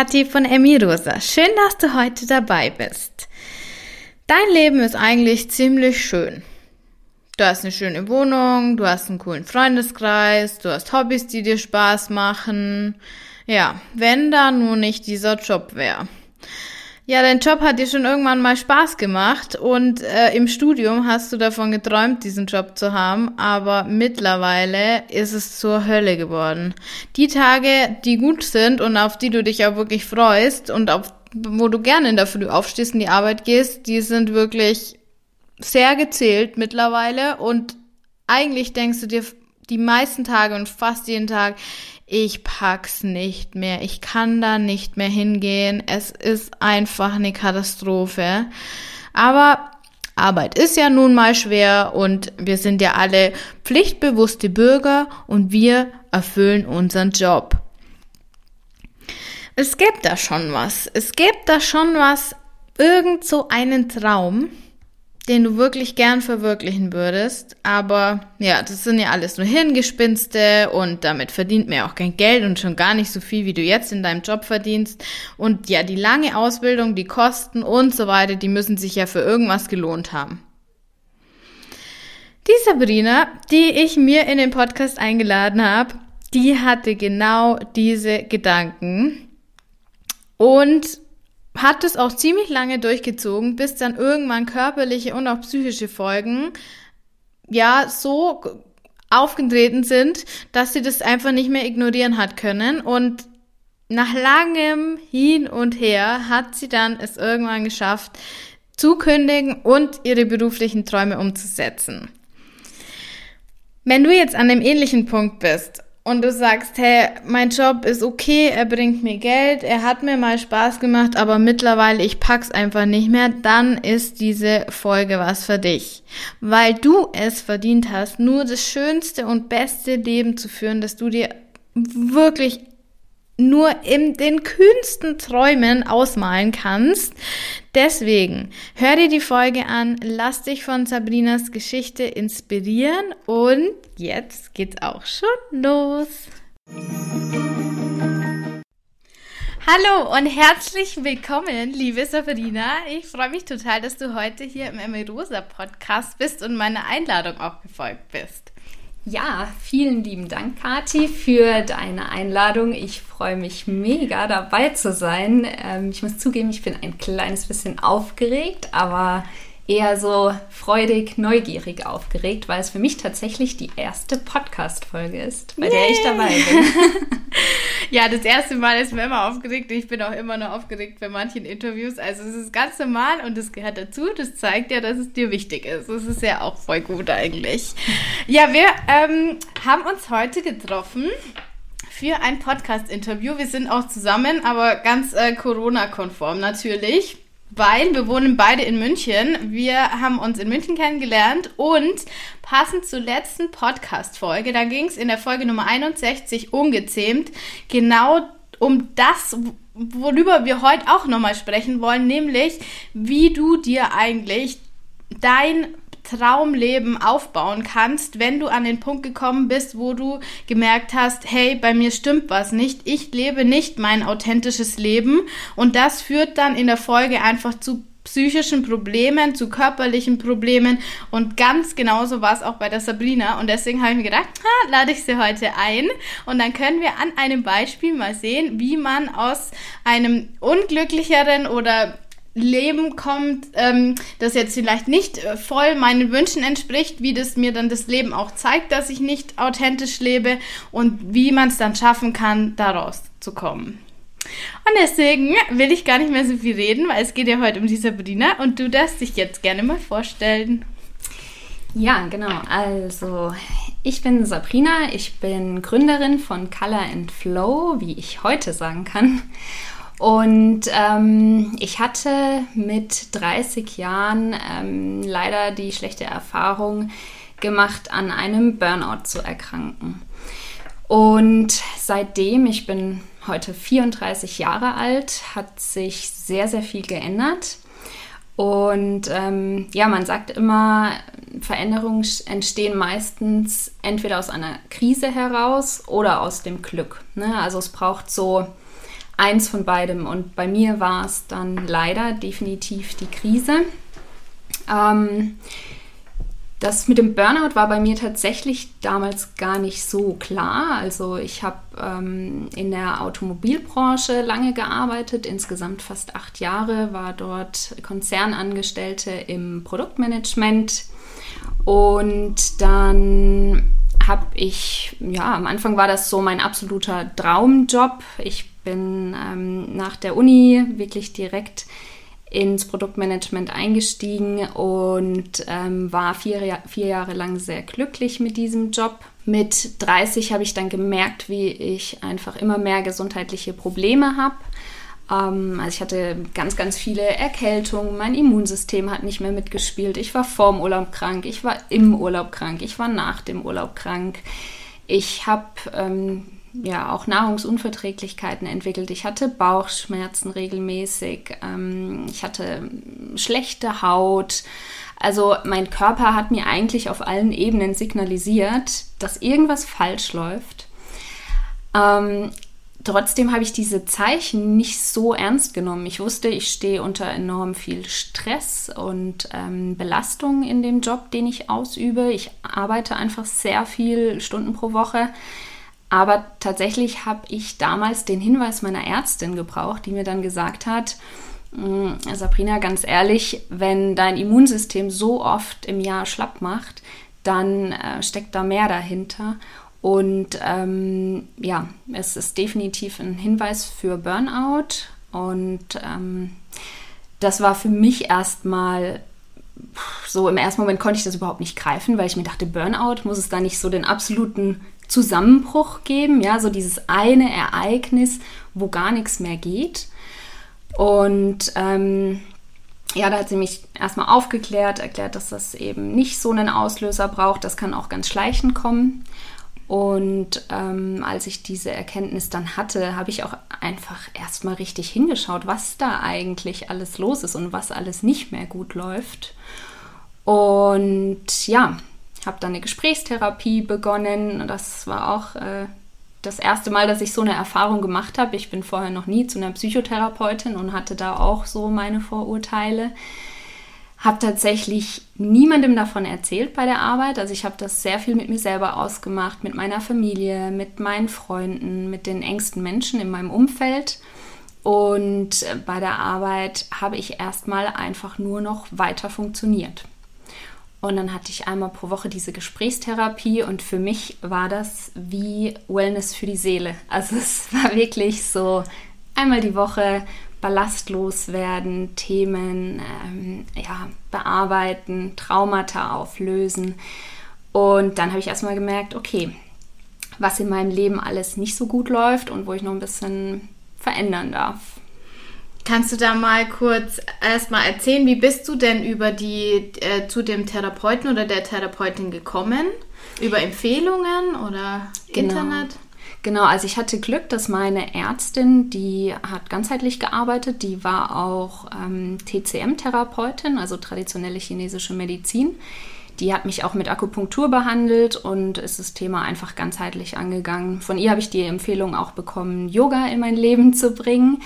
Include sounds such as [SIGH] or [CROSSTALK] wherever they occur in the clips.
Kathi von Emmy Rosa. Schön, dass du heute dabei bist. Dein Leben ist eigentlich ziemlich schön. Du hast eine schöne Wohnung, du hast einen coolen Freundeskreis, du hast Hobbys, die dir Spaß machen. Ja, wenn da nur nicht dieser Job wäre. Ja, dein Job hat dir schon irgendwann mal Spaß gemacht und äh, im Studium hast du davon geträumt, diesen Job zu haben, aber mittlerweile ist es zur Hölle geworden. Die Tage, die gut sind und auf die du dich auch wirklich freust und auf wo du gerne in der Früh aufstehst und die Arbeit gehst, die sind wirklich sehr gezählt mittlerweile und eigentlich denkst du dir die meisten Tage und fast jeden Tag, ich pack's nicht mehr, ich kann da nicht mehr hingehen, es ist einfach eine Katastrophe. Aber Arbeit ist ja nun mal schwer und wir sind ja alle pflichtbewusste Bürger und wir erfüllen unseren Job. Es gibt da schon was. Es gibt da schon was, irgend so einen Traum, den du wirklich gern verwirklichen würdest. Aber ja, das sind ja alles nur Hirngespinste und damit verdient man ja auch kein Geld und schon gar nicht so viel, wie du jetzt in deinem Job verdienst. Und ja, die lange Ausbildung, die Kosten und so weiter, die müssen sich ja für irgendwas gelohnt haben. Die Sabrina, die ich mir in den Podcast eingeladen habe, die hatte genau diese Gedanken und hat es auch ziemlich lange durchgezogen, bis dann irgendwann körperliche und auch psychische Folgen ja so aufgetreten sind, dass sie das einfach nicht mehr ignorieren hat können und nach langem Hin und Her hat sie dann es irgendwann geschafft, zu kündigen und ihre beruflichen Träume umzusetzen. Wenn du jetzt an einem ähnlichen Punkt bist und du sagst, hey, mein Job ist okay, er bringt mir Geld, er hat mir mal Spaß gemacht, aber mittlerweile ich pack's einfach nicht mehr, dann ist diese Folge was für dich. Weil du es verdient hast, nur das schönste und beste Leben zu führen, das du dir wirklich nur in den kühnsten Träumen ausmalen kannst. Deswegen hör dir die Folge an, lass dich von Sabrinas Geschichte inspirieren und jetzt geht's auch schon los. Hallo und herzlich willkommen, liebe Sabrina. Ich freue mich total, dass du heute hier im Emerosa Podcast bist und meiner Einladung auch gefolgt bist. Ja, vielen lieben Dank, Kati, für deine Einladung. Ich freue mich mega dabei zu sein. Ähm, ich muss zugeben, ich bin ein kleines bisschen aufgeregt, aber eher so freudig, neugierig aufgeregt, weil es für mich tatsächlich die erste Podcast-Folge ist, bei Yay. der ich dabei bin. [LAUGHS] ja, das erste Mal ist mir immer aufgeregt. Ich bin auch immer noch aufgeregt bei manchen Interviews. Also es ist ganz normal und es gehört dazu. Das zeigt ja, dass es dir wichtig ist. Das ist ja auch voll gut eigentlich. Ja, wir ähm, haben uns heute getroffen für ein Podcast-Interview. Wir sind auch zusammen, aber ganz äh, Corona-konform natürlich weil wir wohnen beide in München. Wir haben uns in München kennengelernt und passend zur letzten Podcast-Folge, da ging es in der Folge Nummer 61 ungezähmt genau um das, worüber wir heute auch nochmal sprechen wollen, nämlich wie du dir eigentlich dein Traumleben aufbauen kannst, wenn du an den Punkt gekommen bist, wo du gemerkt hast, hey, bei mir stimmt was nicht, ich lebe nicht mein authentisches Leben. Und das führt dann in der Folge einfach zu psychischen Problemen, zu körperlichen Problemen und ganz genauso war es auch bei der Sabrina. Und deswegen habe ich mir gedacht, ha, lade ich sie heute ein. Und dann können wir an einem Beispiel mal sehen, wie man aus einem unglücklicheren oder Leben kommt, ähm, das jetzt vielleicht nicht äh, voll meinen Wünschen entspricht, wie das mir dann das Leben auch zeigt, dass ich nicht authentisch lebe und wie man es dann schaffen kann, daraus zu kommen. Und deswegen will ich gar nicht mehr so viel reden, weil es geht ja heute um die Sabrina und du darfst dich jetzt gerne mal vorstellen. Ja, genau. Also, ich bin Sabrina, ich bin Gründerin von Color and Flow, wie ich heute sagen kann. Und ähm, ich hatte mit 30 Jahren ähm, leider die schlechte Erfahrung gemacht, an einem Burnout zu erkranken. Und seitdem, ich bin heute 34 Jahre alt, hat sich sehr, sehr viel geändert. Und ähm, ja, man sagt immer, Veränderungen entstehen meistens entweder aus einer Krise heraus oder aus dem Glück. Ne? Also es braucht so eins von beidem. Und bei mir war es dann leider definitiv die Krise. Ähm, das mit dem Burnout war bei mir tatsächlich damals gar nicht so klar. Also ich habe ähm, in der Automobilbranche lange gearbeitet, insgesamt fast acht Jahre, war dort Konzernangestellte im Produktmanagement und dann habe ich, ja, am Anfang war das so mein absoluter Traumjob. Ich bin ähm, nach der Uni wirklich direkt ins Produktmanagement eingestiegen und ähm, war vier, vier Jahre lang sehr glücklich mit diesem Job. Mit 30 habe ich dann gemerkt, wie ich einfach immer mehr gesundheitliche Probleme habe. Ähm, also ich hatte ganz, ganz viele Erkältungen, mein Immunsystem hat nicht mehr mitgespielt. Ich war vorm Urlaub krank, ich war im Urlaub krank, ich war nach dem Urlaub krank. Ich habe ähm, ja auch Nahrungsunverträglichkeiten entwickelt. Ich hatte Bauchschmerzen regelmäßig. Ähm, ich hatte schlechte Haut. Also mein Körper hat mir eigentlich auf allen Ebenen signalisiert, dass irgendwas falsch läuft. Ähm, trotzdem habe ich diese Zeichen nicht so ernst genommen. Ich wusste, ich stehe unter enorm viel Stress und ähm, Belastung in dem Job, den ich ausübe. Ich arbeite einfach sehr viel Stunden pro Woche. Aber tatsächlich habe ich damals den Hinweis meiner Ärztin gebraucht, die mir dann gesagt hat, hm, Sabrina, ganz ehrlich, wenn dein Immunsystem so oft im Jahr schlapp macht, dann äh, steckt da mehr dahinter. Und ähm, ja, es ist definitiv ein Hinweis für Burnout. Und ähm, das war für mich erstmal so im ersten Moment konnte ich das überhaupt nicht greifen, weil ich mir dachte, Burnout muss es da nicht so den absoluten Zusammenbruch geben, ja, so dieses eine Ereignis, wo gar nichts mehr geht. Und ähm, ja, da hat sie mich erstmal aufgeklärt, erklärt, dass das eben nicht so einen Auslöser braucht, das kann auch ganz schleichend kommen. Und ähm, als ich diese Erkenntnis dann hatte, habe ich auch einfach erstmal richtig hingeschaut, was da eigentlich alles los ist und was alles nicht mehr gut läuft. Und ja, habe dann eine Gesprächstherapie begonnen. Das war auch äh, das erste Mal, dass ich so eine Erfahrung gemacht habe. Ich bin vorher noch nie zu einer Psychotherapeutin und hatte da auch so meine Vorurteile. Habe tatsächlich niemandem davon erzählt bei der Arbeit. Also ich habe das sehr viel mit mir selber ausgemacht, mit meiner Familie, mit meinen Freunden, mit den engsten Menschen in meinem Umfeld. Und äh, bei der Arbeit habe ich erstmal einfach nur noch weiter funktioniert. Und dann hatte ich einmal pro Woche diese Gesprächstherapie und für mich war das wie Wellness für die Seele. Also es [LAUGHS] war wirklich so einmal die Woche ballastlos werden, Themen ähm, ja, bearbeiten, Traumata auflösen. Und dann habe ich erstmal gemerkt, okay, was in meinem Leben alles nicht so gut läuft und wo ich noch ein bisschen verändern darf. Kannst du da mal kurz erstmal erzählen, wie bist du denn über die äh, zu dem Therapeuten oder der Therapeutin gekommen? Über Empfehlungen oder genau. Internet? Genau, also ich hatte Glück, dass meine Ärztin, die hat ganzheitlich gearbeitet, die war auch ähm, TCM-Therapeutin, also traditionelle chinesische Medizin. Die hat mich auch mit Akupunktur behandelt und ist das Thema einfach ganzheitlich angegangen. Von ihr habe ich die Empfehlung auch bekommen, Yoga in mein Leben zu bringen.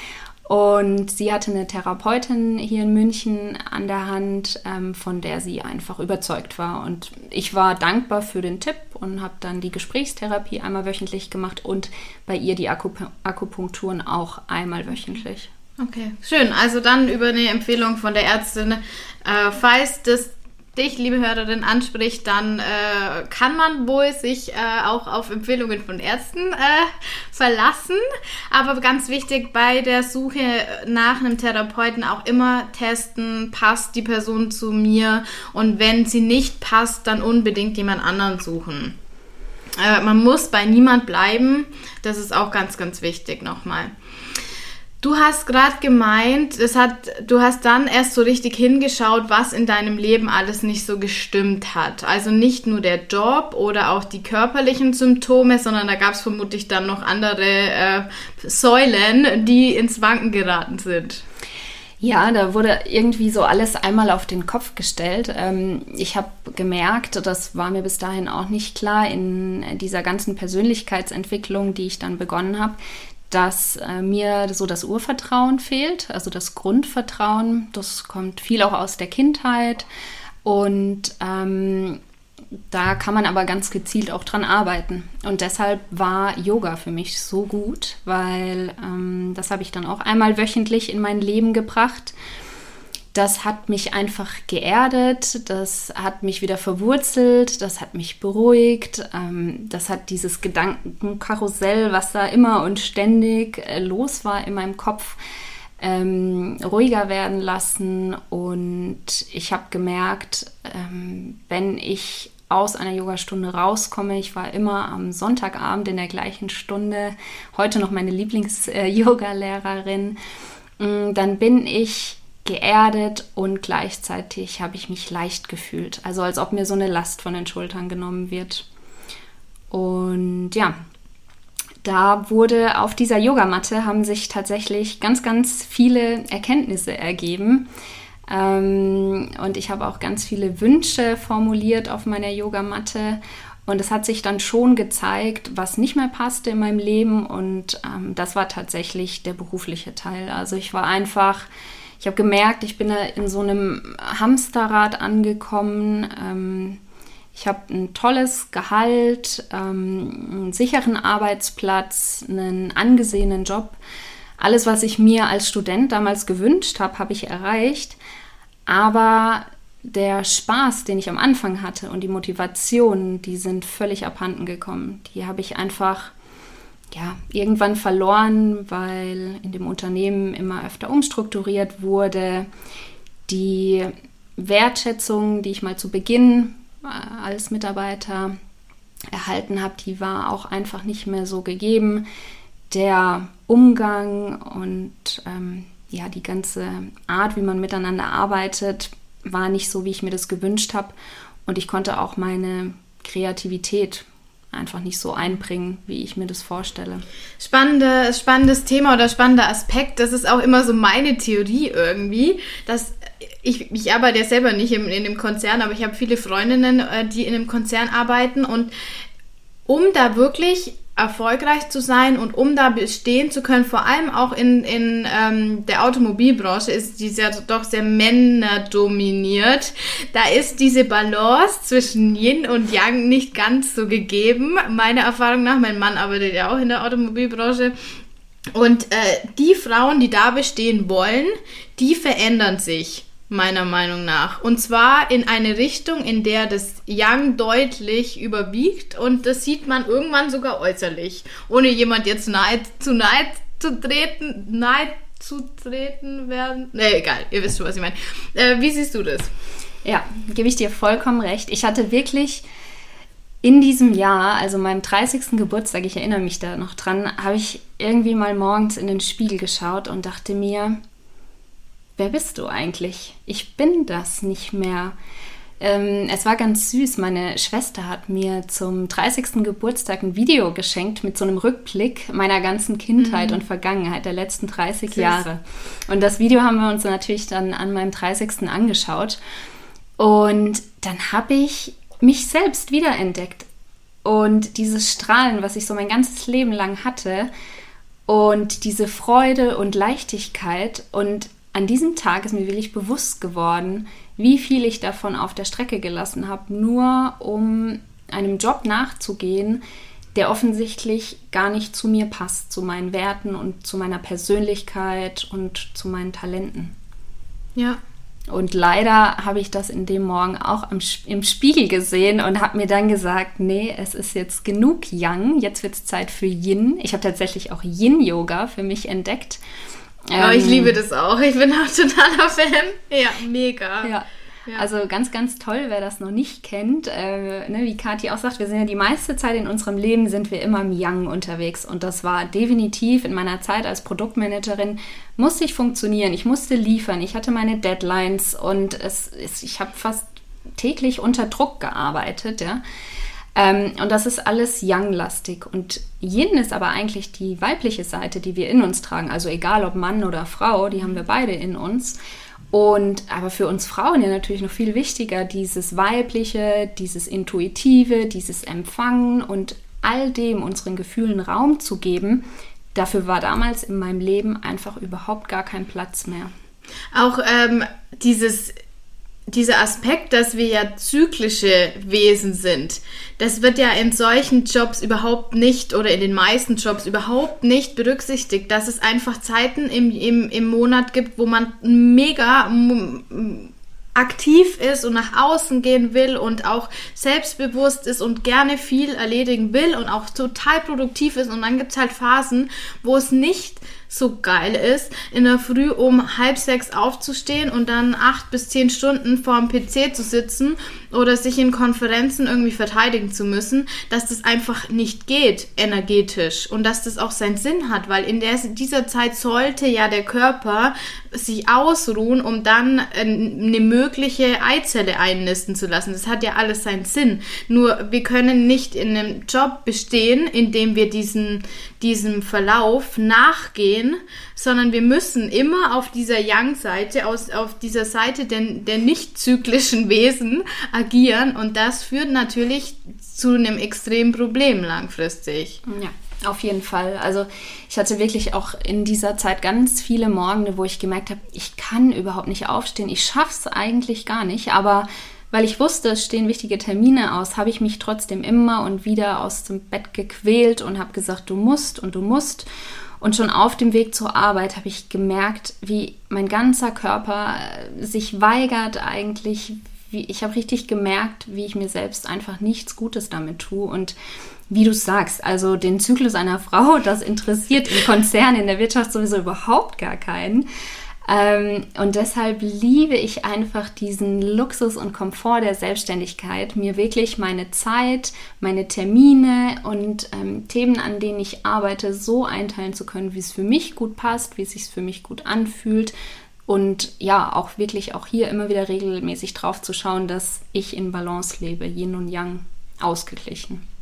Und sie hatte eine Therapeutin hier in München an der Hand, ähm, von der sie einfach überzeugt war. Und ich war dankbar für den Tipp und habe dann die Gesprächstherapie einmal wöchentlich gemacht und bei ihr die Akup Akupunkturen auch einmal wöchentlich. Okay, schön. Also dann über eine Empfehlung von der Ärztin. Äh, falls das dich, liebe Hörerin, anspricht, dann äh, kann man wohl sich äh, auch auf Empfehlungen von Ärzten äh, verlassen. Aber ganz wichtig bei der Suche nach einem Therapeuten auch immer testen, passt die Person zu mir und wenn sie nicht passt, dann unbedingt jemand anderen suchen. Äh, man muss bei niemand bleiben. Das ist auch ganz, ganz wichtig nochmal. Du hast gerade gemeint, es hat, du hast dann erst so richtig hingeschaut, was in deinem Leben alles nicht so gestimmt hat. Also nicht nur der Job oder auch die körperlichen Symptome, sondern da gab es vermutlich dann noch andere äh, Säulen, die ins Wanken geraten sind. Ja, da wurde irgendwie so alles einmal auf den Kopf gestellt. Ähm, ich habe gemerkt, das war mir bis dahin auch nicht klar in dieser ganzen Persönlichkeitsentwicklung, die ich dann begonnen habe, dass äh, mir so das Urvertrauen fehlt, also das Grundvertrauen. Das kommt viel auch aus der Kindheit. Und ähm, da kann man aber ganz gezielt auch dran arbeiten. Und deshalb war Yoga für mich so gut, weil ähm, das habe ich dann auch einmal wöchentlich in mein Leben gebracht. Das hat mich einfach geerdet, das hat mich wieder verwurzelt, das hat mich beruhigt, ähm, das hat dieses Gedankenkarussell, was da immer und ständig äh, los war in meinem Kopf, ähm, ruhiger werden lassen. Und ich habe gemerkt, ähm, wenn ich aus einer Yogastunde rauskomme. Ich war immer am Sonntagabend in der gleichen Stunde, heute noch meine Lieblings-Yoga-Lehrerin. Äh, [LAUGHS] dann bin ich geerdet und gleichzeitig habe ich mich leicht gefühlt. Also als ob mir so eine Last von den Schultern genommen wird. Und ja, da wurde auf dieser Yogamatte haben sich tatsächlich ganz, ganz viele Erkenntnisse ergeben. Ähm, und ich habe auch ganz viele Wünsche formuliert auf meiner Yogamatte. Und es hat sich dann schon gezeigt, was nicht mehr passte in meinem Leben. Und ähm, das war tatsächlich der berufliche Teil. Also ich war einfach, ich habe gemerkt, ich bin da in so einem Hamsterrad angekommen. Ähm, ich habe ein tolles Gehalt, ähm, einen sicheren Arbeitsplatz, einen angesehenen Job. Alles, was ich mir als Student damals gewünscht habe, habe ich erreicht. Aber der Spaß, den ich am Anfang hatte und die Motivation, die sind völlig abhanden gekommen. Die habe ich einfach ja, irgendwann verloren, weil in dem Unternehmen immer öfter umstrukturiert wurde. Die Wertschätzung, die ich mal zu Beginn äh, als Mitarbeiter erhalten habe, die war auch einfach nicht mehr so gegeben. Der Umgang und ähm, ja, die ganze Art, wie man miteinander arbeitet, war nicht so, wie ich mir das gewünscht habe. Und ich konnte auch meine Kreativität einfach nicht so einbringen, wie ich mir das vorstelle. Spannende, spannendes Thema oder spannender Aspekt. Das ist auch immer so meine Theorie irgendwie, dass ich, ich arbeite ja selber nicht in, in dem Konzern, aber ich habe viele Freundinnen, äh, die in einem Konzern arbeiten und um da wirklich erfolgreich zu sein und um da bestehen zu können, vor allem auch in, in ähm, der Automobilbranche ist die ja doch sehr männerdominiert. Da ist diese Balance zwischen Yin und Yang nicht ganz so gegeben. Meiner Erfahrung nach, mein Mann arbeitet ja auch in der Automobilbranche. Und äh, die Frauen, die da bestehen wollen, die verändern sich meiner Meinung nach. Und zwar in eine Richtung, in der das Yang deutlich überwiegt und das sieht man irgendwann sogar äußerlich, ohne jemand jetzt nahe, zu nahe zu treten, nahe zu treten werden. Ne, egal, ihr wisst schon, was ich meine. Äh, wie siehst du das? Ja, gebe ich dir vollkommen recht. Ich hatte wirklich in diesem Jahr, also meinem 30. Geburtstag, ich erinnere mich da noch dran, habe ich irgendwie mal morgens in den Spiegel geschaut und dachte mir, wer bist du eigentlich? Ich bin das nicht mehr. Ähm, es war ganz süß. Meine Schwester hat mir zum 30. Geburtstag ein Video geschenkt mit so einem Rückblick meiner ganzen Kindheit mhm. und Vergangenheit der letzten 30 süß. Jahre. Und das Video haben wir uns natürlich dann an meinem 30. angeschaut. Und dann habe ich mich selbst wiederentdeckt. Und dieses Strahlen, was ich so mein ganzes Leben lang hatte, und diese Freude und Leichtigkeit und an diesem Tag ist mir wirklich bewusst geworden, wie viel ich davon auf der Strecke gelassen habe, nur um einem Job nachzugehen, der offensichtlich gar nicht zu mir passt, zu meinen Werten und zu meiner Persönlichkeit und zu meinen Talenten. Ja. Und leider habe ich das in dem Morgen auch im Spiegel gesehen und habe mir dann gesagt, nee, es ist jetzt genug Yang, jetzt wird es Zeit für Yin. Ich habe tatsächlich auch Yin-Yoga für mich entdeckt. Ähm, ich liebe das auch. Ich bin auch totaler Fan. Ja, mega. Ja. Ja. Also ganz, ganz toll, wer das noch nicht kennt. Äh, ne, wie Kathi auch sagt, wir sind ja die meiste Zeit in unserem Leben sind wir immer im Young unterwegs. Und das war definitiv in meiner Zeit als Produktmanagerin, musste ich funktionieren. Ich musste liefern. Ich hatte meine Deadlines und es, es ich habe fast täglich unter Druck gearbeitet. Ja. Ähm, und das ist alles Yang-lastig. Und Yin ist aber eigentlich die weibliche Seite, die wir in uns tragen. Also egal ob Mann oder Frau, die haben wir beide in uns. Und aber für uns Frauen ja natürlich noch viel wichtiger, dieses Weibliche, dieses Intuitive, dieses Empfangen und all dem unseren Gefühlen Raum zu geben, dafür war damals in meinem Leben einfach überhaupt gar kein Platz mehr. Auch ähm, dieses dieser Aspekt, dass wir ja zyklische Wesen sind, das wird ja in solchen Jobs überhaupt nicht oder in den meisten Jobs überhaupt nicht berücksichtigt, dass es einfach Zeiten im, im, im Monat gibt, wo man mega aktiv ist und nach außen gehen will und auch selbstbewusst ist und gerne viel erledigen will und auch total produktiv ist. Und dann gibt es halt Phasen, wo es nicht so geil ist, in der Früh um halb sechs aufzustehen und dann acht bis zehn Stunden vor dem PC zu sitzen oder sich in Konferenzen irgendwie verteidigen zu müssen, dass das einfach nicht geht energetisch und dass das auch seinen Sinn hat, weil in der, dieser Zeit sollte ja der Körper sich ausruhen, um dann eine mögliche Eizelle einnisten zu lassen. Das hat ja alles seinen Sinn. Nur wir können nicht in einem Job bestehen, in dem wir diesen, diesem Verlauf nachgehen, sondern wir müssen immer auf dieser Yang-Seite, auf dieser Seite der, der nicht zyklischen [LAUGHS] Wesen agieren und das führt natürlich zu einem extremen Problem langfristig. Ja. Auf jeden Fall. Also ich hatte wirklich auch in dieser Zeit ganz viele Morgende, wo ich gemerkt habe, ich kann überhaupt nicht aufstehen. Ich schaffe es eigentlich gar nicht. Aber weil ich wusste, es stehen wichtige Termine aus, habe ich mich trotzdem immer und wieder aus dem Bett gequält und habe gesagt, du musst und du musst. Und schon auf dem Weg zur Arbeit habe ich gemerkt, wie mein ganzer Körper äh, sich weigert eigentlich. Wie, ich habe richtig gemerkt, wie ich mir selbst einfach nichts Gutes damit tue. Und wie du sagst, also den Zyklus einer [LAUGHS] Frau, das interessiert im Konzern, in der Wirtschaft sowieso überhaupt gar keinen. Ähm, und deshalb liebe ich einfach diesen Luxus und Komfort der Selbstständigkeit, mir wirklich meine Zeit, meine Termine und ähm, Themen, an denen ich arbeite, so einteilen zu können, wie es für mich gut passt, wie es sich für mich gut anfühlt. Und ja, auch wirklich auch hier immer wieder regelmäßig drauf zu schauen, dass ich in Balance lebe, Yin und Yang ausgeglichen.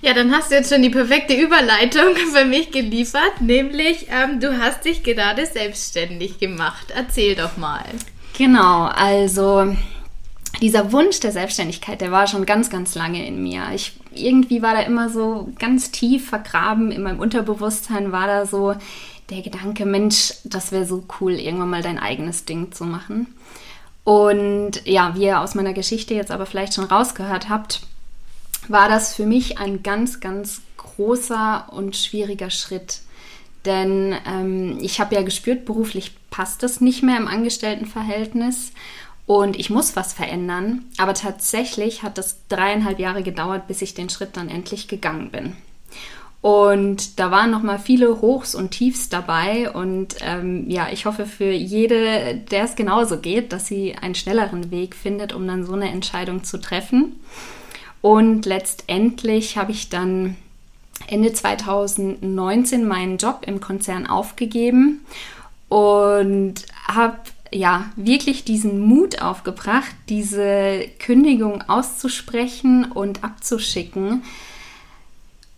Ja, dann hast du jetzt schon die perfekte Überleitung [LAUGHS] für mich geliefert, nämlich ähm, du hast dich gerade selbstständig gemacht. Erzähl doch mal. Genau, also dieser Wunsch der Selbstständigkeit, der war schon ganz, ganz lange in mir. Ich, irgendwie war da immer so ganz tief vergraben in meinem Unterbewusstsein, war da so der Gedanke, Mensch, das wäre so cool, irgendwann mal dein eigenes Ding zu machen. Und ja, wie ihr aus meiner Geschichte jetzt aber vielleicht schon rausgehört habt, war das für mich ein ganz, ganz großer und schwieriger Schritt. Denn ähm, ich habe ja gespürt, beruflich passt das nicht mehr im Angestelltenverhältnis und ich muss was verändern. Aber tatsächlich hat es dreieinhalb Jahre gedauert, bis ich den Schritt dann endlich gegangen bin. Und da waren noch mal viele Hochs und Tiefs dabei. Und ähm, ja, ich hoffe für jede, der es genauso geht, dass sie einen schnelleren Weg findet, um dann so eine Entscheidung zu treffen. Und letztendlich habe ich dann Ende 2019 meinen Job im Konzern aufgegeben und habe ja wirklich diesen Mut aufgebracht, diese Kündigung auszusprechen und abzuschicken,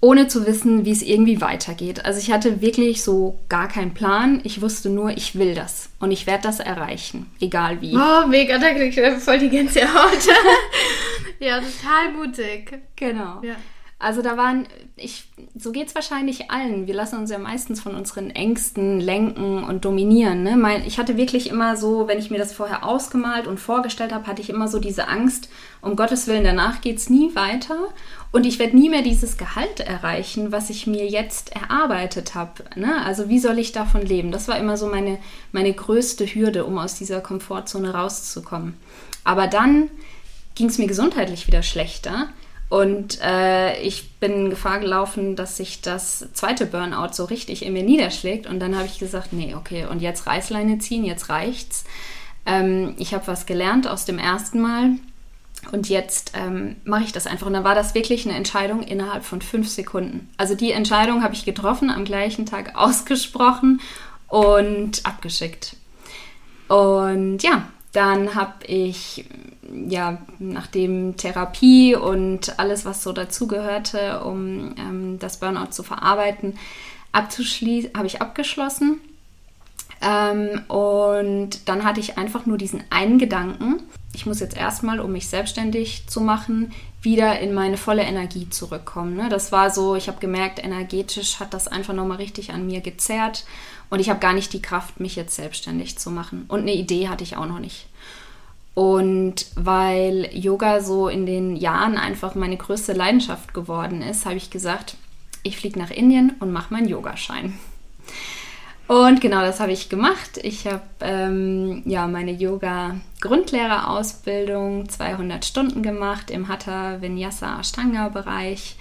ohne zu wissen, wie es irgendwie weitergeht. Also ich hatte wirklich so gar keinen Plan. Ich wusste nur, ich will das und ich werde das erreichen, egal wie. Oh, mega, da krieg ich voll die Gänsehaut. [LAUGHS] ja, total mutig. Genau. Ja. Also da waren, ich, so geht es wahrscheinlich allen. Wir lassen uns ja meistens von unseren Ängsten lenken und dominieren. Ne? Mein, ich hatte wirklich immer so, wenn ich mir das vorher ausgemalt und vorgestellt habe, hatte ich immer so diese Angst, um Gottes Willen, danach geht es nie weiter. Und ich werde nie mehr dieses Gehalt erreichen, was ich mir jetzt erarbeitet habe. Ne? Also wie soll ich davon leben? Das war immer so meine, meine größte Hürde, um aus dieser Komfortzone rauszukommen. Aber dann ging es mir gesundheitlich wieder schlechter. Und äh, ich bin in Gefahr gelaufen, dass sich das zweite Burnout so richtig in mir niederschlägt. Und dann habe ich gesagt, nee, okay, und jetzt Reißleine ziehen, jetzt reicht's. Ähm, ich habe was gelernt aus dem ersten Mal und jetzt ähm, mache ich das einfach. Und dann war das wirklich eine Entscheidung innerhalb von fünf Sekunden. Also die Entscheidung habe ich getroffen, am gleichen Tag [LAUGHS] ausgesprochen und abgeschickt. Und ja, dann habe ich ja, nachdem Therapie und alles, was so dazugehörte, um ähm, das Burnout zu verarbeiten, habe ich abgeschlossen. Ähm, und dann hatte ich einfach nur diesen einen Gedanken. Ich muss jetzt erstmal, um mich selbstständig zu machen, wieder in meine volle Energie zurückkommen. Ne? Das war so, ich habe gemerkt, energetisch hat das einfach nochmal richtig an mir gezerrt und ich habe gar nicht die Kraft, mich jetzt selbstständig zu machen. Und eine Idee hatte ich auch noch nicht. Und weil Yoga so in den Jahren einfach meine größte Leidenschaft geworden ist, habe ich gesagt, ich fliege nach Indien und mache meinen Yogaschein. Und genau das habe ich gemacht. Ich habe ähm, ja meine Yoga-Grundlehrerausbildung 200 Stunden gemacht im Hatha Vinyasa Ashtanga Bereich.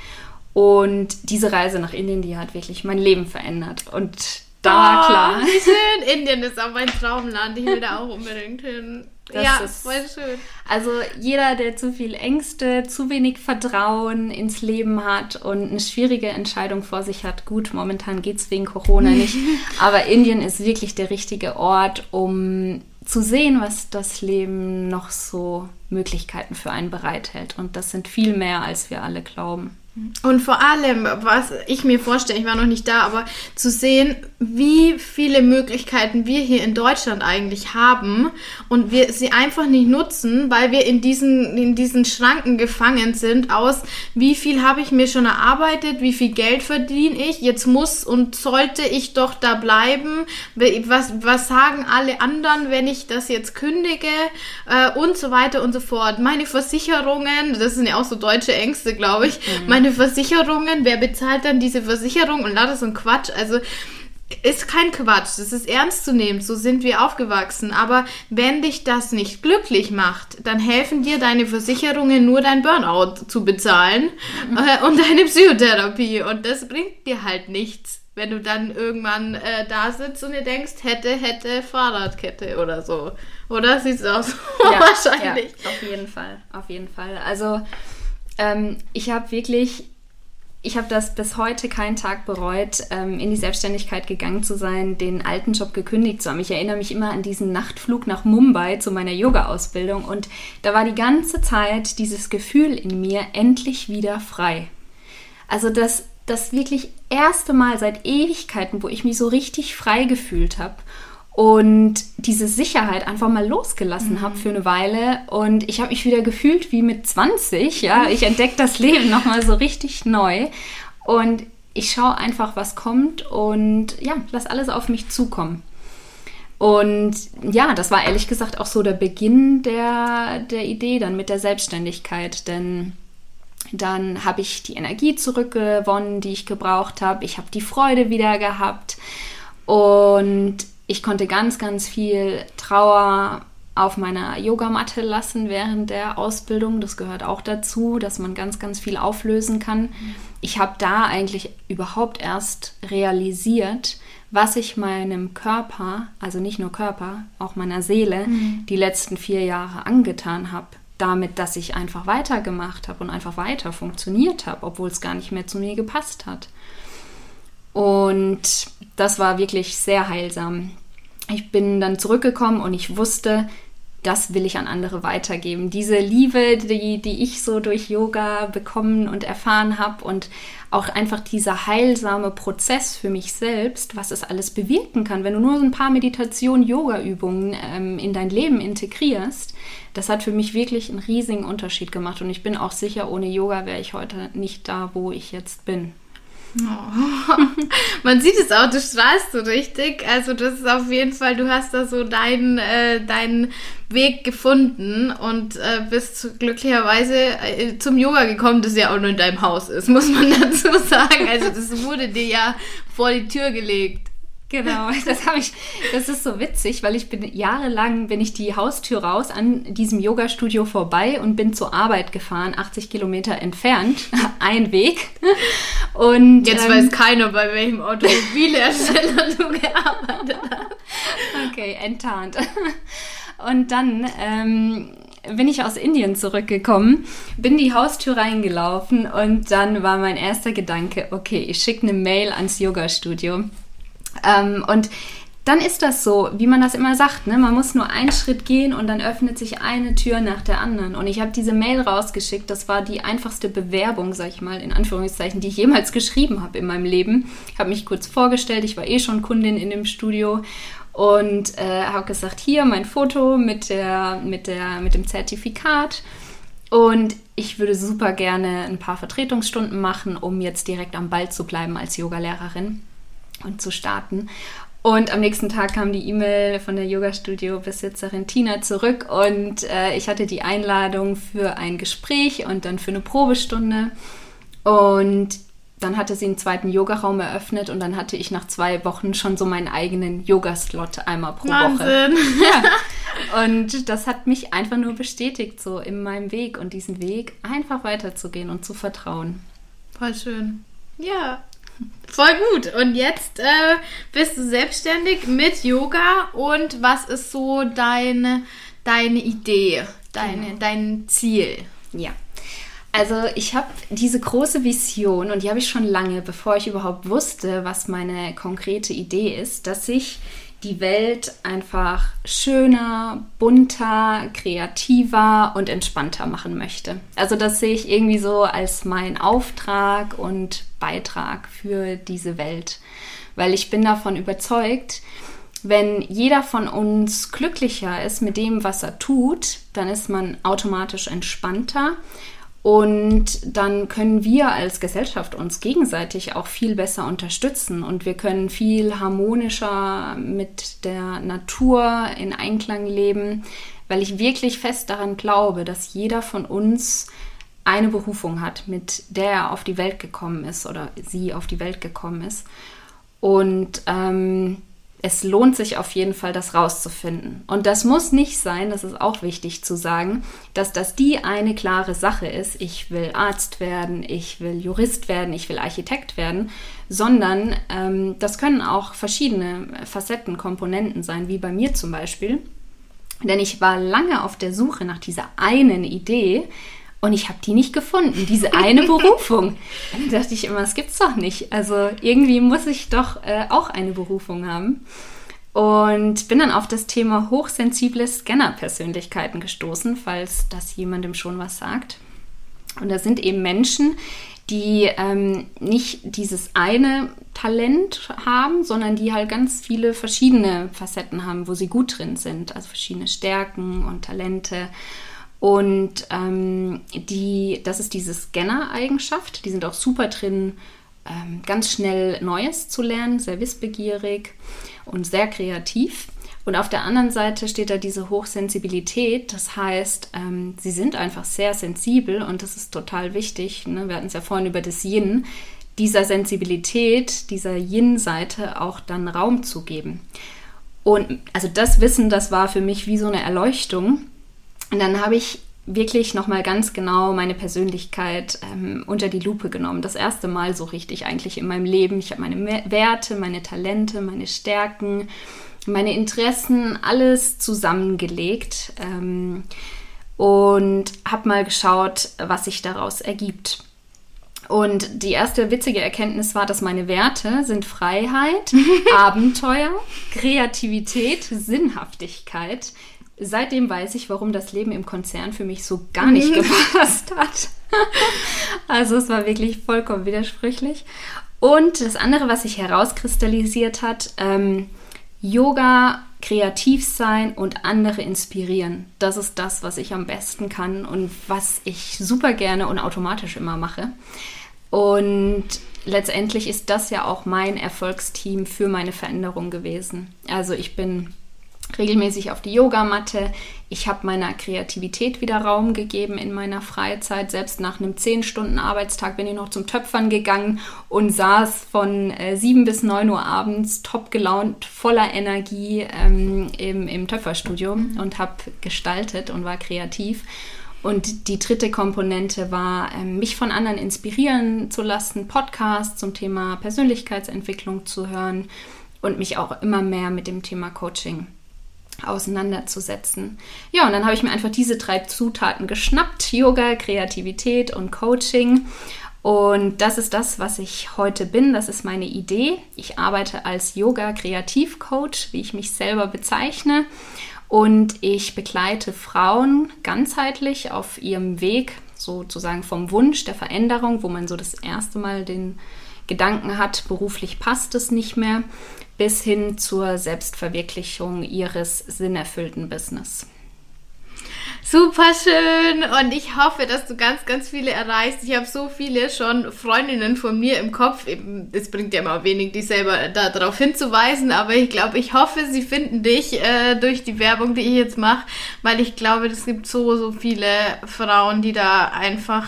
Und diese Reise nach Indien, die hat wirklich mein Leben verändert. Und da, oh, klar. Wie schön. Indien ist auch mein Traumland. Ich will da auch unbedingt hin. Das ja, ist voll schön. Also jeder, der zu viel Ängste, zu wenig Vertrauen ins Leben hat und eine schwierige Entscheidung vor sich hat, gut, momentan geht es wegen Corona [LAUGHS] nicht, aber Indien ist wirklich der richtige Ort, um zu sehen, was das Leben noch so Möglichkeiten für einen bereithält. Und das sind viel mehr, als wir alle glauben. Und vor allem, was ich mir vorstelle, ich war noch nicht da, aber zu sehen, wie viele Möglichkeiten wir hier in Deutschland eigentlich haben und wir sie einfach nicht nutzen, weil wir in diesen, in diesen Schranken gefangen sind aus, wie viel habe ich mir schon erarbeitet, wie viel Geld verdiene ich, jetzt muss und sollte ich doch da bleiben, was, was sagen alle anderen, wenn ich das jetzt kündige äh, und so weiter und so fort. Meine Versicherungen, das sind ja auch so deutsche Ängste, glaube ich, mhm meine Versicherungen, wer bezahlt dann diese Versicherung und lauter so ein Quatsch. Also ist kein Quatsch, das ist ernst zu nehmen, so sind wir aufgewachsen. Aber wenn dich das nicht glücklich macht, dann helfen dir deine Versicherungen nur dein Burnout zu bezahlen mhm. äh, und deine Psychotherapie. Und das bringt dir halt nichts, wenn du dann irgendwann äh, da sitzt und dir denkst, hätte, hätte Fahrradkette oder so. Oder sieht es aus? Ja, [LAUGHS] Wahrscheinlich. Ja, auf jeden Fall, auf jeden Fall. Also ähm, ich habe wirklich, ich habe das bis heute keinen Tag bereut, ähm, in die Selbstständigkeit gegangen zu sein, den alten Job gekündigt zu haben. Ich erinnere mich immer an diesen Nachtflug nach Mumbai zu meiner Yoga-Ausbildung und da war die ganze Zeit dieses Gefühl in mir endlich wieder frei. Also das, das wirklich erste Mal seit Ewigkeiten, wo ich mich so richtig frei gefühlt habe und diese Sicherheit einfach mal losgelassen mhm. habe für eine Weile und ich habe mich wieder gefühlt wie mit 20, ja, ich entdecke das Leben nochmal so richtig neu und ich schaue einfach, was kommt und ja, lass alles auf mich zukommen. Und ja, das war ehrlich gesagt auch so der Beginn der, der Idee dann mit der Selbstständigkeit, denn dann habe ich die Energie zurückgewonnen, die ich gebraucht habe. Ich habe die Freude wieder gehabt und ich konnte ganz, ganz viel Trauer auf meiner Yogamatte lassen während der Ausbildung. Das gehört auch dazu, dass man ganz, ganz viel auflösen kann. Ich habe da eigentlich überhaupt erst realisiert, was ich meinem Körper, also nicht nur Körper, auch meiner Seele, mhm. die letzten vier Jahre angetan habe. Damit, dass ich einfach weitergemacht habe und einfach weiter funktioniert habe, obwohl es gar nicht mehr zu mir gepasst hat. Und das war wirklich sehr heilsam. Ich bin dann zurückgekommen und ich wusste, das will ich an andere weitergeben. Diese Liebe, die, die ich so durch Yoga bekommen und erfahren habe und auch einfach dieser heilsame Prozess für mich selbst, was es alles bewirken kann, wenn du nur so ein paar Meditation, Yoga-Übungen ähm, in dein Leben integrierst, das hat für mich wirklich einen riesigen Unterschied gemacht. Und ich bin auch sicher, ohne Yoga wäre ich heute nicht da, wo ich jetzt bin. Oh. [LAUGHS] Man sieht es auch, du strahlst so richtig. Also das ist auf jeden Fall, du hast da so deinen, äh, deinen Weg gefunden und äh, bist glücklicherweise äh, zum Yoga gekommen, das ja auch nur in deinem Haus ist, [LAUGHS] muss man dazu sagen. Also das wurde dir ja vor die Tür gelegt. Genau, [LAUGHS] das habe ich, das ist so witzig, weil ich bin jahrelang bin ich die Haustür raus an diesem Yoga-Studio vorbei und bin zur Arbeit gefahren, 80 Kilometer entfernt, [LAUGHS] ein Weg. Und jetzt ähm, weiß keiner, bei welchem Automobilhersteller du [LAUGHS] gearbeitet hast. Okay, enttarnt. Und dann ähm, bin ich aus Indien zurückgekommen, bin die Haustür reingelaufen und dann war mein erster Gedanke, okay, ich schicke eine Mail ans Yoga-Studio ähm, und dann ist das so, wie man das immer sagt, ne? man muss nur einen Schritt gehen und dann öffnet sich eine Tür nach der anderen. Und ich habe diese Mail rausgeschickt, das war die einfachste Bewerbung, sag ich mal, in Anführungszeichen, die ich jemals geschrieben habe in meinem Leben. Ich habe mich kurz vorgestellt, ich war eh schon Kundin in dem Studio und äh, habe gesagt, hier mein Foto mit, der, mit, der, mit dem Zertifikat. Und ich würde super gerne ein paar Vertretungsstunden machen, um jetzt direkt am Ball zu bleiben als Yogalehrerin und zu starten. Und am nächsten Tag kam die E-Mail von der Yoga-Studio-Besitzerin Tina zurück und äh, ich hatte die Einladung für ein Gespräch und dann für eine Probestunde. Und dann hatte sie einen zweiten Yogaraum eröffnet und dann hatte ich nach zwei Wochen schon so meinen eigenen Yoga-Slot einmal pro Wahnsinn. Woche. Ja. [LAUGHS] Und das hat mich einfach nur bestätigt, so in meinem Weg und diesen Weg einfach weiterzugehen und zu vertrauen. Voll schön. Ja, voll gut. Und jetzt äh, bist du selbstständig mit Yoga und was ist so deine, deine Idee, deine, genau. dein Ziel? Ja. Also ich habe diese große Vision und die habe ich schon lange, bevor ich überhaupt wusste, was meine konkrete Idee ist, dass ich die Welt einfach schöner, bunter, kreativer und entspannter machen möchte. Also das sehe ich irgendwie so als mein Auftrag und Beitrag für diese Welt, weil ich bin davon überzeugt, wenn jeder von uns glücklicher ist mit dem, was er tut, dann ist man automatisch entspannter und dann können wir als Gesellschaft uns gegenseitig auch viel besser unterstützen und wir können viel harmonischer mit der Natur in Einklang leben, weil ich wirklich fest daran glaube, dass jeder von uns eine Berufung hat, mit der er auf die Welt gekommen ist oder sie auf die Welt gekommen ist. Und ähm, es lohnt sich auf jeden Fall, das rauszufinden. Und das muss nicht sein, das ist auch wichtig zu sagen, dass das die eine klare Sache ist, ich will Arzt werden, ich will Jurist werden, ich will Architekt werden, sondern ähm, das können auch verschiedene Facetten, Komponenten sein, wie bei mir zum Beispiel. Denn ich war lange auf der Suche nach dieser einen Idee, und ich habe die nicht gefunden, diese eine [LAUGHS] Berufung. Dann dachte ich immer, es gibt's doch nicht. Also irgendwie muss ich doch äh, auch eine Berufung haben. Und bin dann auf das Thema hochsensible Scanner-Persönlichkeiten gestoßen, falls das jemandem schon was sagt. Und das sind eben Menschen, die ähm, nicht dieses eine Talent haben, sondern die halt ganz viele verschiedene Facetten haben, wo sie gut drin sind. Also verschiedene Stärken und Talente. Und ähm, die, das ist diese Scanner-Eigenschaft. Die sind auch super drin, ähm, ganz schnell Neues zu lernen, sehr wissbegierig und sehr kreativ. Und auf der anderen Seite steht da diese Hochsensibilität. Das heißt, ähm, sie sind einfach sehr sensibel und das ist total wichtig. Ne? Wir hatten es ja vorhin über das Yin. Dieser Sensibilität, dieser Yin-Seite auch dann Raum zu geben. Und also das Wissen, das war für mich wie so eine Erleuchtung und dann habe ich wirklich nochmal ganz genau meine Persönlichkeit ähm, unter die Lupe genommen. Das erste Mal so richtig eigentlich in meinem Leben. Ich habe meine Werte, meine Talente, meine Stärken, meine Interessen, alles zusammengelegt ähm, und habe mal geschaut, was sich daraus ergibt. Und die erste witzige Erkenntnis war, dass meine Werte sind Freiheit, [LAUGHS] Abenteuer, Kreativität, Sinnhaftigkeit, seitdem weiß ich, warum das Leben im Konzern für mich so gar nicht gepasst hat. also es war wirklich vollkommen widersprüchlich. Und das andere, was sich herauskristallisiert hat, ähm, Yoga, kreativ sein und andere inspirieren. Das ist das, was ich am besten kann und was ich super gerne und automatisch immer mache. Und letztendlich ist das ja auch mein Erfolgsteam für meine Veränderung gewesen. Also ich bin regelmäßig auf die Yogamatte. Ich habe meiner Kreativität wieder Raum gegeben in meiner Freizeit. Selbst nach einem 10-Stunden-Arbeitstag bin ich noch zum Töpfern gegangen und saß von äh, 7 bis 9 Uhr abends top gelaunt, voller Energie ähm, im, im Töpferstudio mhm. und habe gestaltet und war kreativ. Und die dritte Komponente war, ähm, mich von anderen inspirieren zu lassen, Podcasts zum Thema Persönlichkeitsentwicklung zu hören und mich auch immer mehr mit dem Thema Coaching auseinanderzusetzen. Ja, und dann habe ich mir einfach diese drei Zutaten geschnappt: Yoga, Kreativität und Coaching. Und das ist das, was ich heute bin. Das ist meine Idee. Ich arbeite als Yoga-Kreativcoach, wie ich mich selber bezeichne. Und ich begleite Frauen ganzheitlich auf ihrem Weg, sozusagen vom Wunsch der Veränderung, wo man so das erste Mal den Gedanken hat, beruflich passt es nicht mehr, bis hin zur Selbstverwirklichung ihres sinnerfüllten Business. Super schön und ich hoffe, dass du ganz, ganz viele erreichst. Ich habe so viele schon Freundinnen von mir im Kopf. Es bringt ja immer wenig, dich selber darauf hinzuweisen, aber ich glaube, ich hoffe, sie finden dich äh, durch die Werbung, die ich jetzt mache, weil ich glaube, es gibt so, so viele Frauen, die da einfach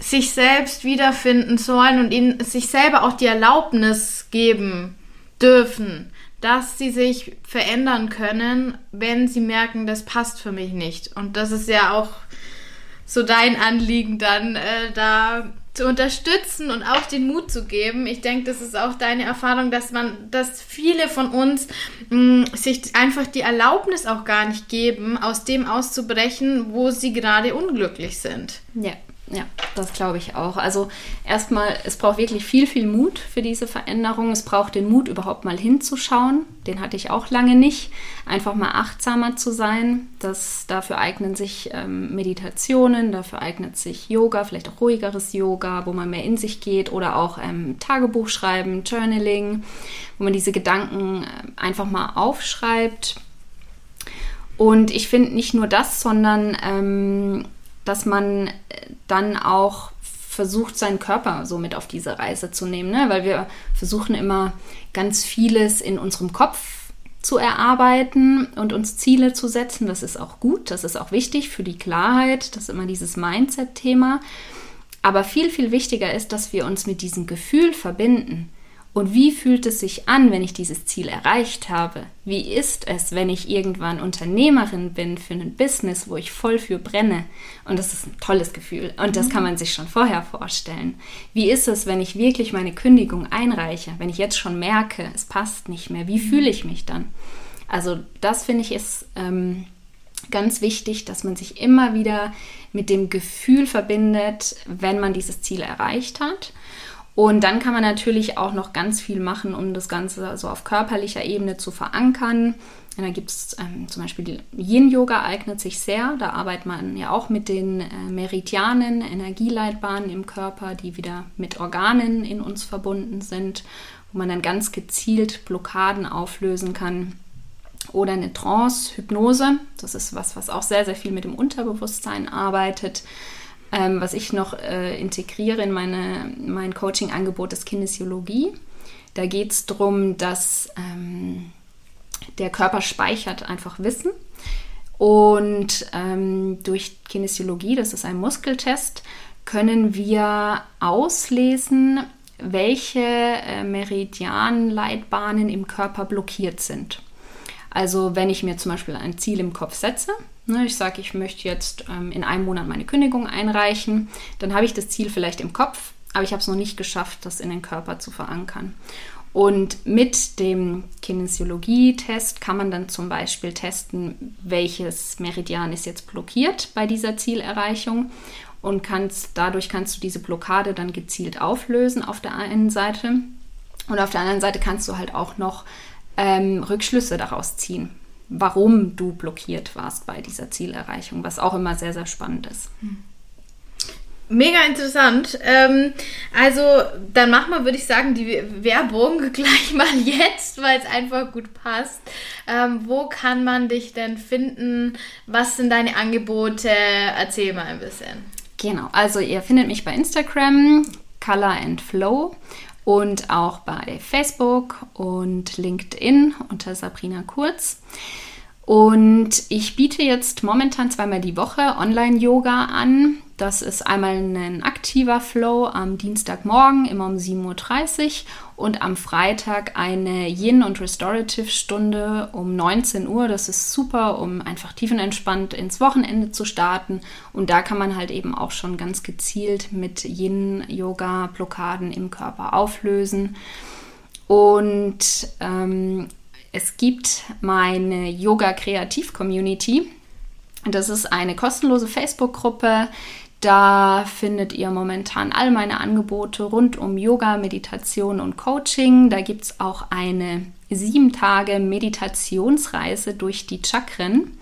sich selbst wiederfinden sollen und ihnen sich selber auch die Erlaubnis geben dürfen dass sie sich verändern können, wenn sie merken, das passt für mich nicht. Und das ist ja auch so dein Anliegen dann, äh, da zu unterstützen und auch den Mut zu geben. Ich denke, das ist auch deine Erfahrung, dass man, dass viele von uns mh, sich einfach die Erlaubnis auch gar nicht geben, aus dem auszubrechen, wo sie gerade unglücklich sind. Ja, ja, das glaube ich auch. Also erstmal, es braucht wirklich viel, viel Mut für diese Veränderung. Es braucht den Mut, überhaupt mal hinzuschauen. Den hatte ich auch lange nicht. Einfach mal achtsamer zu sein. Das, dafür eignen sich ähm, Meditationen, dafür eignet sich Yoga, vielleicht auch ruhigeres Yoga, wo man mehr in sich geht oder auch ähm, Tagebuch schreiben, Journaling, wo man diese Gedanken äh, einfach mal aufschreibt. Und ich finde nicht nur das, sondern ähm, dass man äh, dann auch versucht, seinen Körper so mit auf diese Reise zu nehmen, ne? weil wir versuchen immer ganz vieles in unserem Kopf zu erarbeiten und uns Ziele zu setzen. Das ist auch gut, das ist auch wichtig für die Klarheit, das ist immer dieses Mindset-Thema. Aber viel, viel wichtiger ist, dass wir uns mit diesem Gefühl verbinden. Und wie fühlt es sich an, wenn ich dieses Ziel erreicht habe? Wie ist es, wenn ich irgendwann Unternehmerin bin für ein Business, wo ich voll für brenne? Und das ist ein tolles Gefühl. Und das kann man sich schon vorher vorstellen. Wie ist es, wenn ich wirklich meine Kündigung einreiche? Wenn ich jetzt schon merke, es passt nicht mehr, wie fühle ich mich dann? Also das finde ich ist ähm, ganz wichtig, dass man sich immer wieder mit dem Gefühl verbindet, wenn man dieses Ziel erreicht hat. Und dann kann man natürlich auch noch ganz viel machen, um das Ganze so auf körperlicher Ebene zu verankern. Und da gibt es ähm, zum Beispiel Yin-Yoga eignet sich sehr. Da arbeitet man ja auch mit den äh, Meridianen, Energieleitbahnen im Körper, die wieder mit Organen in uns verbunden sind, wo man dann ganz gezielt Blockaden auflösen kann. Oder eine Trance, Hypnose. Das ist was, was auch sehr, sehr viel mit dem Unterbewusstsein arbeitet. Ähm, was ich noch äh, integriere in meine, mein Coaching-Angebot ist Kinesiologie. Da geht es darum, dass ähm, der Körper speichert einfach Wissen. Und ähm, durch Kinesiologie, das ist ein Muskeltest, können wir auslesen, welche äh, Meridianleitbahnen im Körper blockiert sind. Also wenn ich mir zum Beispiel ein Ziel im Kopf setze, ne, ich sage, ich möchte jetzt ähm, in einem Monat meine Kündigung einreichen, dann habe ich das Ziel vielleicht im Kopf, aber ich habe es noch nicht geschafft, das in den Körper zu verankern. Und mit dem Kinesiologie-Test kann man dann zum Beispiel testen, welches Meridian ist jetzt blockiert bei dieser Zielerreichung und kannst, dadurch kannst du diese Blockade dann gezielt auflösen auf der einen Seite. Und auf der anderen Seite kannst du halt auch noch ähm, Rückschlüsse daraus ziehen, warum du blockiert warst bei dieser Zielerreichung, was auch immer sehr, sehr spannend ist. Mega interessant. Ähm, also, dann machen wir, würde ich sagen, die Werbung [LAUGHS] gleich mal jetzt, weil es einfach gut passt. Ähm, wo kann man dich denn finden? Was sind deine Angebote? Erzähl mal ein bisschen. Genau, also ihr findet mich bei Instagram, Color and Flow und auch bei Facebook und LinkedIn unter Sabrina Kurz. Und ich biete jetzt momentan zweimal die Woche Online-Yoga an. Das ist einmal ein aktiver Flow am Dienstagmorgen, immer um 7.30 Uhr und am Freitag eine Yin- und Restorative-Stunde um 19 Uhr. Das ist super, um einfach tiefenentspannt ins Wochenende zu starten. Und da kann man halt eben auch schon ganz gezielt mit Yin-Yoga Blockaden im Körper auflösen. Und ähm, es gibt meine Yoga Kreativ Community. Das ist eine kostenlose Facebook-Gruppe, da findet ihr momentan all meine Angebote rund um Yoga, Meditation und Coaching. Da gibt es auch eine sieben Tage Meditationsreise durch die Chakren,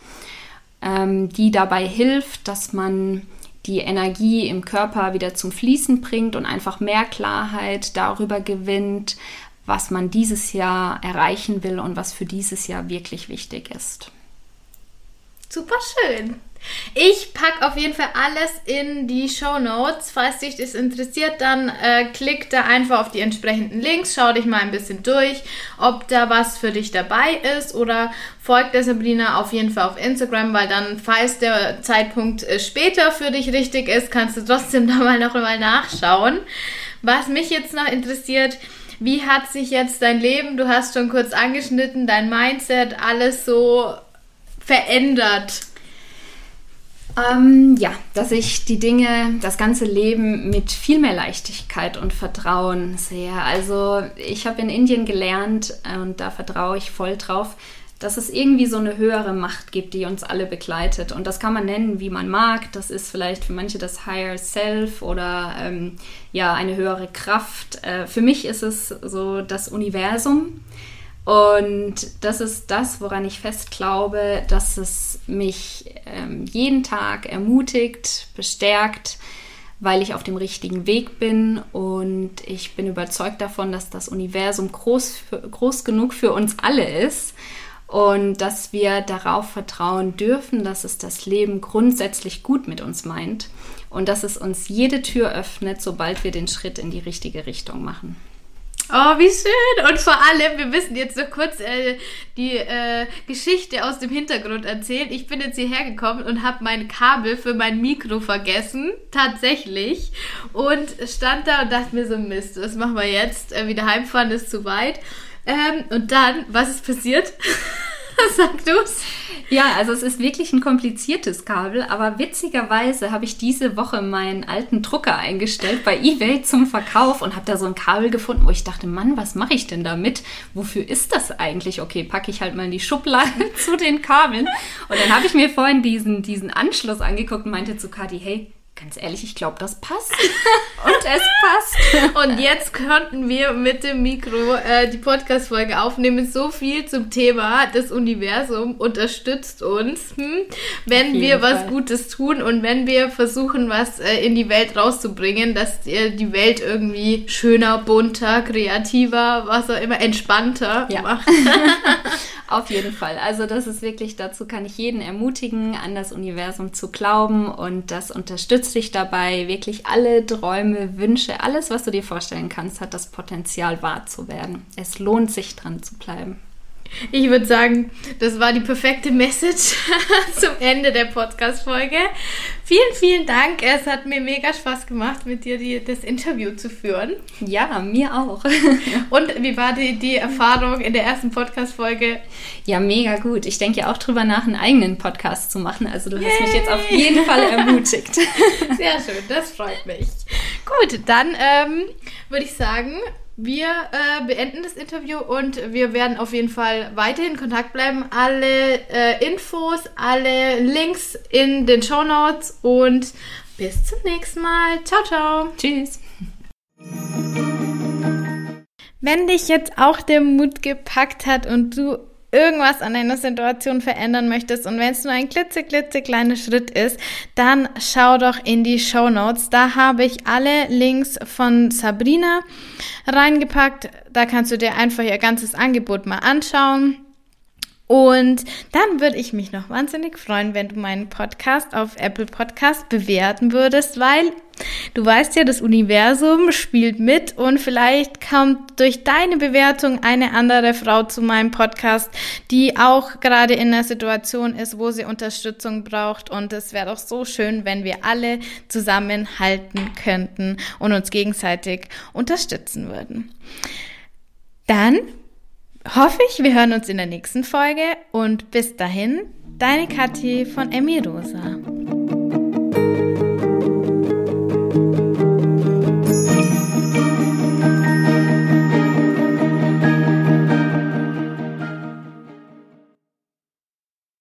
ähm, die dabei hilft, dass man die Energie im Körper wieder zum Fließen bringt und einfach mehr Klarheit darüber gewinnt, was man dieses Jahr erreichen will und was für dieses Jahr wirklich wichtig ist. Super schön. Ich packe auf jeden Fall alles in die Show Notes. Falls dich das interessiert, dann äh, klick da einfach auf die entsprechenden Links, schau dich mal ein bisschen durch, ob da was für dich dabei ist oder folgt der Sabrina auf jeden Fall auf Instagram, weil dann, falls der Zeitpunkt äh, später für dich richtig ist, kannst du trotzdem [LAUGHS] da mal noch mal nachschauen. Was mich jetzt noch interessiert, wie hat sich jetzt dein Leben, du hast schon kurz angeschnitten, dein Mindset, alles so verändert? Ähm, ja, dass ich die Dinge, das ganze Leben mit viel mehr Leichtigkeit und Vertrauen sehe. Also ich habe in Indien gelernt und da vertraue ich voll drauf, dass es irgendwie so eine höhere Macht gibt, die uns alle begleitet. Und das kann man nennen, wie man mag. Das ist vielleicht für manche das Higher Self oder ähm, ja, eine höhere Kraft. Äh, für mich ist es so das Universum. Und das ist das, woran ich fest glaube, dass es mich ähm, jeden Tag ermutigt, bestärkt, weil ich auf dem richtigen Weg bin. Und ich bin überzeugt davon, dass das Universum groß, groß genug für uns alle ist. Und dass wir darauf vertrauen dürfen, dass es das Leben grundsätzlich gut mit uns meint. Und dass es uns jede Tür öffnet, sobald wir den Schritt in die richtige Richtung machen. Oh, wie schön. Und vor allem, wir müssen jetzt so kurz äh, die äh, Geschichte aus dem Hintergrund erzählen. Ich bin jetzt hierher gekommen und habe mein Kabel für mein Mikro vergessen. Tatsächlich. Und stand da und dachte mir so, Mist, was machen wir jetzt? Äh, wieder heimfahren ist zu weit. Ähm, und dann, was ist passiert? [LAUGHS] [LAUGHS] Sag du's. Ja, also es ist wirklich ein kompliziertes Kabel, aber witzigerweise habe ich diese Woche meinen alten Drucker eingestellt bei eBay zum Verkauf und habe da so ein Kabel gefunden, wo ich dachte, Mann, was mache ich denn damit? Wofür ist das eigentlich? Okay, packe ich halt mal in die Schublade [LAUGHS] zu den Kabeln. Und dann habe ich mir vorhin diesen, diesen Anschluss angeguckt und meinte zu Kati, hey, Ganz ehrlich, ich glaube, das passt. Und es passt. Und jetzt könnten wir mit dem Mikro äh, die Podcast-Folge aufnehmen. So viel zum Thema. Das Universum unterstützt uns, hm? wenn wir Fall. was Gutes tun und wenn wir versuchen, was äh, in die Welt rauszubringen, dass äh, die Welt irgendwie schöner, bunter, kreativer, was auch immer, entspannter ja. macht. [LAUGHS] Auf jeden Fall. Also das ist wirklich, dazu kann ich jeden ermutigen, an das Universum zu glauben und das unterstützt dich dabei. Wirklich alle Träume, Wünsche, alles, was du dir vorstellen kannst, hat das Potenzial wahr zu werden. Es lohnt sich dran zu bleiben. Ich würde sagen, das war die perfekte Message [LAUGHS] zum Ende der Podcast-Folge. Vielen, vielen Dank. Es hat mir mega Spaß gemacht, mit dir die, das Interview zu führen. Ja, mir auch. [LAUGHS] Und wie war die, die Erfahrung in der ersten Podcast-Folge? Ja, mega gut. Ich denke ja auch drüber nach, einen eigenen Podcast zu machen. Also du Yay. hast mich jetzt auf jeden Fall ermutigt. [LAUGHS] Sehr schön, das freut mich. Gut, dann ähm, würde ich sagen, wir äh, beenden das Interview und wir werden auf jeden Fall weiterhin in Kontakt bleiben. Alle äh, Infos, alle Links in den Show Notes und bis zum nächsten Mal. Ciao, ciao. Tschüss. Wenn dich jetzt auch der Mut gepackt hat und du irgendwas an deiner Situation verändern möchtest und wenn es nur ein klitzeklitzekleiner Schritt ist, dann schau doch in die Show Notes. Da habe ich alle Links von Sabrina reingepackt. Da kannst du dir einfach ihr ganzes Angebot mal anschauen. Und dann würde ich mich noch wahnsinnig freuen, wenn du meinen Podcast auf Apple Podcast bewerten würdest, weil du weißt ja, das Universum spielt mit und vielleicht kommt durch deine Bewertung eine andere Frau zu meinem Podcast, die auch gerade in einer Situation ist, wo sie Unterstützung braucht. Und es wäre doch so schön, wenn wir alle zusammenhalten könnten und uns gegenseitig unterstützen würden. Dann hoffe ich, wir hören uns in der nächsten Folge und bis dahin, deine Kathi von Emmy Rosa.